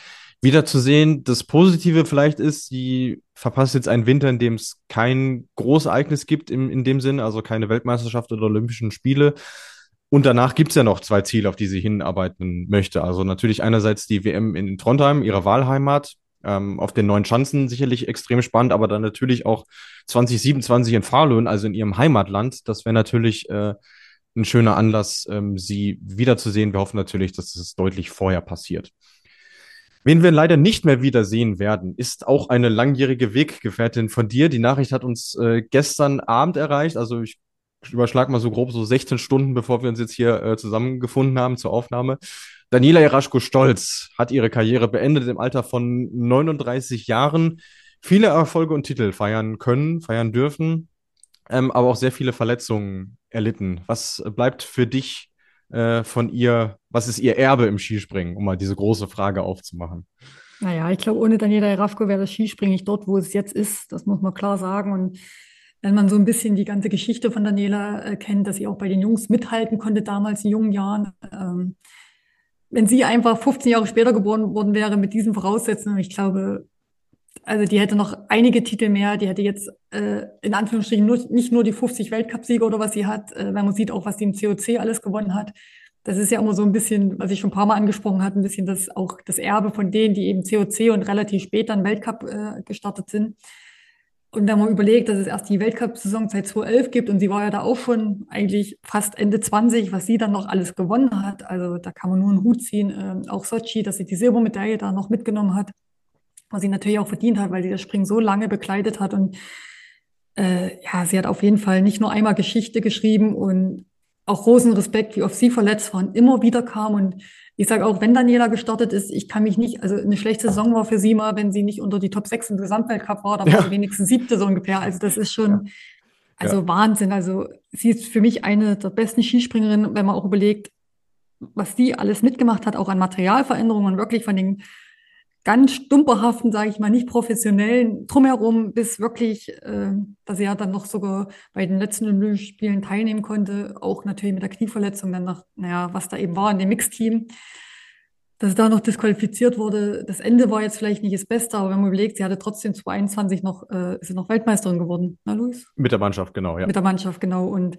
wiederzusehen. Das Positive vielleicht ist, sie verpasst jetzt einen Winter, in dem es kein Großereignis gibt im, in dem Sinne, also keine Weltmeisterschaft oder Olympischen Spiele. Und danach gibt es ja noch zwei Ziele, auf die sie hinarbeiten möchte. Also natürlich einerseits die WM in Trondheim, ihrer Wahlheimat, ähm, auf den neuen Chancen sicherlich extrem spannend, aber dann natürlich auch 2027 in Falun, also in ihrem Heimatland. Das wäre natürlich äh, ein schöner Anlass, ähm, sie wiederzusehen. Wir hoffen natürlich, dass es deutlich vorher passiert. Wen wir leider nicht mehr wiedersehen werden, ist auch eine langjährige Weggefährtin von dir. Die Nachricht hat uns äh, gestern Abend erreicht. Also ich überschlag mal so grob so 16 Stunden, bevor wir uns jetzt hier äh, zusammengefunden haben zur Aufnahme. Daniela Jaraschko-Stolz hat ihre Karriere beendet im Alter von 39 Jahren. Viele Erfolge und Titel feiern können, feiern dürfen, ähm, aber auch sehr viele Verletzungen erlitten. Was bleibt für dich äh, von ihr, was ist ihr Erbe im Skispringen, um mal diese große Frage aufzumachen? Naja, ich glaube, ohne Daniela Jarafko wäre das Skispringen nicht dort, wo es jetzt ist. Das muss man klar sagen. Und wenn man so ein bisschen die ganze Geschichte von Daniela äh, kennt, dass sie auch bei den Jungs mithalten konnte damals in jungen Jahren. Ähm, wenn sie einfach 15 Jahre später geboren worden wäre mit diesen Voraussetzungen, ich glaube, also die hätte noch einige Titel mehr, die hätte jetzt äh, in Anführungsstrichen nur, nicht nur die 50 Weltcupsiege oder was sie hat, äh, wenn man sieht auch, was sie im COC alles gewonnen hat. Das ist ja immer so ein bisschen, was ich schon ein paar Mal angesprochen hatte, ein bisschen das auch das Erbe von denen, die eben COC und relativ spät dann Weltcup äh, gestartet sind. Und wenn man überlegt, dass es erst die Weltcup-Saison seit 2011 gibt und sie war ja da auch schon eigentlich fast Ende 20, was sie dann noch alles gewonnen hat. Also da kann man nur einen Hut ziehen. Ähm, auch Sochi, dass sie die Silbermedaille da noch mitgenommen hat, was sie natürlich auch verdient hat, weil sie das Springen so lange begleitet hat. Und äh, ja, sie hat auf jeden Fall nicht nur einmal Geschichte geschrieben und auch großen Respekt, wie oft sie verletzt war und immer wieder kam und ich sage auch, wenn Daniela gestartet ist, ich kann mich nicht, also eine schlechte Saison war für sie mal, wenn sie nicht unter die Top 6 im Gesamtweltcup war, da war ja. sie wenigstens siebte so ungefähr. Also das ist schon, ja. also ja. Wahnsinn. Also sie ist für mich eine der besten Skispringerinnen, wenn man auch überlegt, was die alles mitgemacht hat, auch an Materialveränderungen, wirklich von den ganz stumperhaften, sage ich mal, nicht professionellen drumherum, bis wirklich, äh, dass er dann noch sogar bei den letzten Olympischen Spielen teilnehmen konnte, auch natürlich mit der Knieverletzung dann noch, naja, was da eben war in dem Mixteam, dass da noch disqualifiziert wurde. Das Ende war jetzt vielleicht nicht das Beste, aber wenn man überlegt, sie hatte trotzdem 22 noch, äh, ist sie noch Weltmeisterin geworden, na Luis? Mit der Mannschaft, genau, ja. Mit der Mannschaft, genau. Und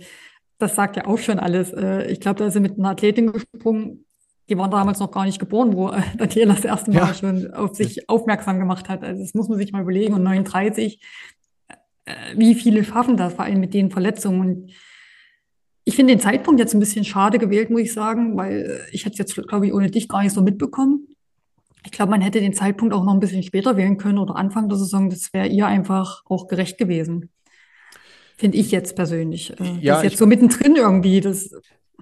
das sagt ja auch schon alles. Äh, ich glaube, da ist sie mit einer Athletin gesprungen, die waren damals noch gar nicht geboren, wo Daniela das erste Mal ja. schon auf sich aufmerksam gemacht hat. Also das muss man sich mal überlegen. Und 39, äh, wie viele schaffen das, vor allem mit den Verletzungen? Und ich finde den Zeitpunkt jetzt ein bisschen schade gewählt, muss ich sagen, weil ich hätte es jetzt, glaube ich, ohne dich gar nicht so mitbekommen. Ich glaube, man hätte den Zeitpunkt auch noch ein bisschen später wählen können oder Anfang der Saison. Das wäre ihr einfach auch gerecht gewesen. Finde ich jetzt persönlich. Äh, ja, das ist jetzt so mittendrin irgendwie. Das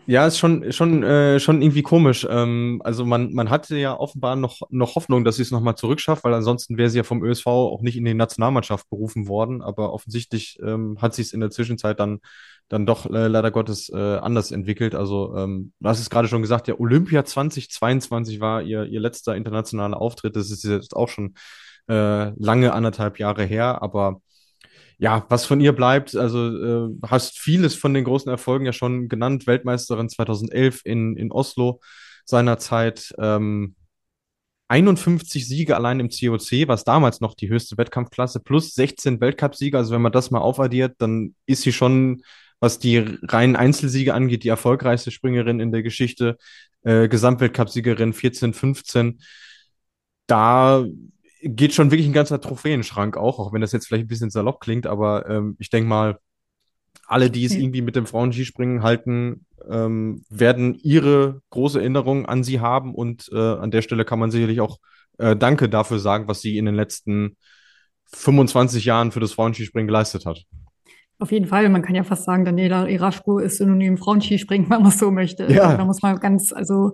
ja, ist schon, schon, äh, schon irgendwie komisch. Ähm, also man, man hatte ja offenbar noch, noch Hoffnung, dass sie es nochmal zurückschafft, weil ansonsten wäre sie ja vom ÖSV auch nicht in die Nationalmannschaft berufen worden. Aber offensichtlich ähm, hat sich es in der Zwischenzeit dann, dann doch äh, leider Gottes äh, anders entwickelt. Also ähm, du hast es gerade schon gesagt, ja, Olympia 2022 war ihr, ihr letzter internationaler Auftritt. Das ist jetzt auch schon äh, lange anderthalb Jahre her, aber ja, was von ihr bleibt, also äh, hast vieles von den großen Erfolgen ja schon genannt. Weltmeisterin 2011 in, in Oslo seinerzeit. Ähm, 51 Siege allein im COC, was damals noch die höchste Wettkampfklasse, plus 16 Weltcupsiege. Also wenn man das mal aufaddiert, dann ist sie schon, was die reinen Einzelsiege angeht, die erfolgreichste Springerin in der Geschichte. Äh, Gesamtweltcupsiegerin 14, 15. Da geht schon wirklich ein ganzer Trophäenschrank auch, auch wenn das jetzt vielleicht ein bisschen salopp klingt, aber ähm, ich denke mal, alle, die es irgendwie mit dem Frauen-Skispringen halten, ähm, werden ihre große Erinnerung an sie haben und äh, an der Stelle kann man sicherlich auch äh, Danke dafür sagen, was sie in den letzten 25 Jahren für das Frauenskispringen geleistet hat. Auf jeden Fall, man kann ja fast sagen, Daniela Iraschko ist synonym Frauenskispringen, wenn man es so möchte. Ja. Da muss man ganz, also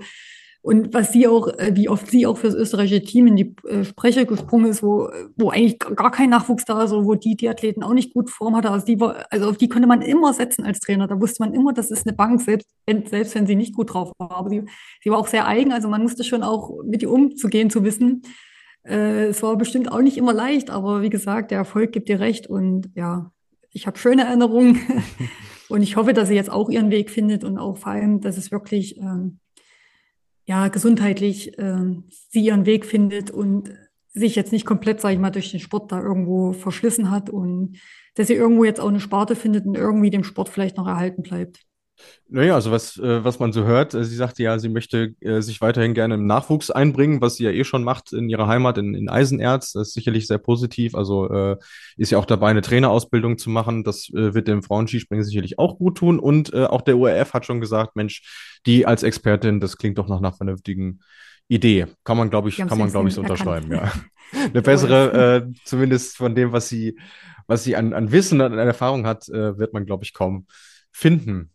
und was sie auch, äh, wie oft sie auch für das österreichische Team in die äh, Sprecher gesprungen ist, wo, wo eigentlich gar kein Nachwuchs da ist, wo die, die Athleten auch nicht gut Form hatte. Also, die war, also auf die konnte man immer setzen als Trainer. Da wusste man immer, das ist eine Bank, selbst wenn, selbst wenn sie nicht gut drauf war. Aber sie, sie war auch sehr eigen, also man musste schon auch mit ihr umzugehen zu wissen. Äh, es war bestimmt auch nicht immer leicht, aber wie gesagt, der Erfolg gibt dir recht und ja, ich habe schöne Erinnerungen und ich hoffe, dass sie jetzt auch ihren Weg findet und auch vor allem, dass es wirklich ähm, ja, gesundheitlich äh, sie ihren Weg findet und sich jetzt nicht komplett, sage ich mal, durch den Sport da irgendwo verschlissen hat und dass sie irgendwo jetzt auch eine Sparte findet und irgendwie dem Sport vielleicht noch erhalten bleibt. Naja, also was, äh, was man so hört, äh, sie sagte ja, sie möchte äh, sich weiterhin gerne im Nachwuchs einbringen, was sie ja eh schon macht in ihrer Heimat in, in Eisenerz. Das ist sicherlich sehr positiv. Also ist ja auch dabei, eine Trainerausbildung zu machen. Das wird dem Frauenskispringen sicherlich auch gut tun. Und auch der ORF hat schon gesagt, Mensch, die als Expertin, das klingt doch nach einer vernünftigen Idee. Kann man, glaube ich, kann man, glaube ich, so unterschreiben, ja. Eine bessere, zumindest von dem, was sie, was sie an, an Wissen und an Erfahrung hat, wird man, glaube ich, kaum finden.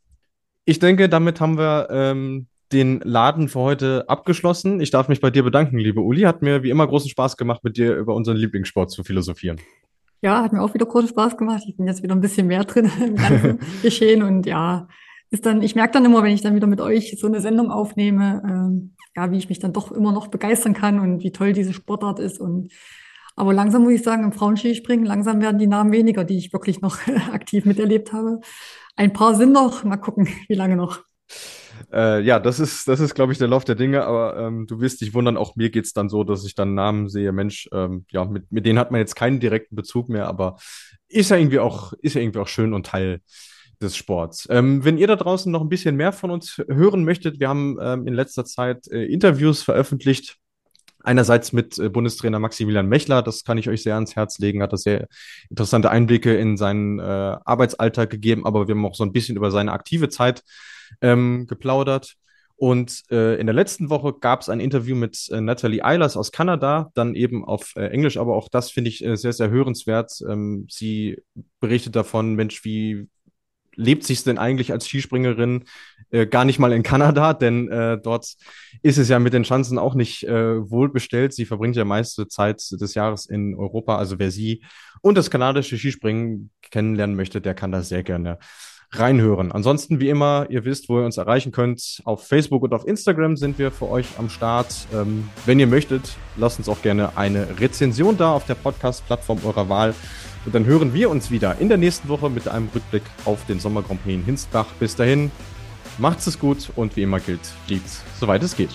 Ich denke, damit haben wir ähm, den Laden für heute abgeschlossen. Ich darf mich bei dir bedanken, liebe Uli. Hat mir wie immer großen Spaß gemacht, mit dir über unseren Lieblingssport zu philosophieren. Ja, hat mir auch wieder großen Spaß gemacht. Ich bin jetzt wieder ein bisschen mehr drin im ganzen Geschehen und ja, ist dann, ich merke dann immer, wenn ich dann wieder mit euch so eine Sendung aufnehme, ähm, ja, wie ich mich dann doch immer noch begeistern kann und wie toll diese Sportart ist. Und aber langsam muss ich sagen, im Frauenskispringen, langsam werden die Namen weniger, die ich wirklich noch aktiv miterlebt habe. Ein paar sind noch, mal gucken, wie lange noch. Äh, ja, das ist, das ist, glaube ich, der Lauf der Dinge, aber ähm, du wirst dich wundern, auch mir geht es dann so, dass ich dann Namen sehe, Mensch, ähm, ja, mit, mit denen hat man jetzt keinen direkten Bezug mehr, aber ist ja irgendwie auch, ist ja irgendwie auch schön und Teil des Sports. Ähm, wenn ihr da draußen noch ein bisschen mehr von uns hören möchtet, wir haben ähm, in letzter Zeit äh, Interviews veröffentlicht. Einerseits mit äh, Bundestrainer Maximilian Mechler, das kann ich euch sehr ans Herz legen, hat das sehr interessante Einblicke in seinen äh, Arbeitsalltag gegeben, aber wir haben auch so ein bisschen über seine aktive Zeit ähm, geplaudert. Und äh, in der letzten Woche gab es ein Interview mit äh, Natalie Eilers aus Kanada, dann eben auf äh, Englisch, aber auch das finde ich äh, sehr, sehr hörenswert. Ähm, sie berichtet davon, Mensch, wie lebt sich denn eigentlich als Skispringerin äh, gar nicht mal in Kanada, denn äh, dort ist es ja mit den Chancen auch nicht äh, wohlbestellt. Sie verbringt ja meiste Zeit des Jahres in Europa. Also wer sie und das kanadische Skispringen kennenlernen möchte, der kann da sehr gerne reinhören. Ansonsten, wie immer, ihr wisst, wo ihr uns erreichen könnt. Auf Facebook und auf Instagram sind wir für euch am Start. Ähm, wenn ihr möchtet, lasst uns auch gerne eine Rezension da auf der Podcast-Plattform eurer Wahl. Und dann hören wir uns wieder in der nächsten Woche mit einem Rückblick auf den Sommer Grand Prix in Hinsbach. Bis dahin, macht's es gut und wie immer gilt, liebt's, soweit es geht.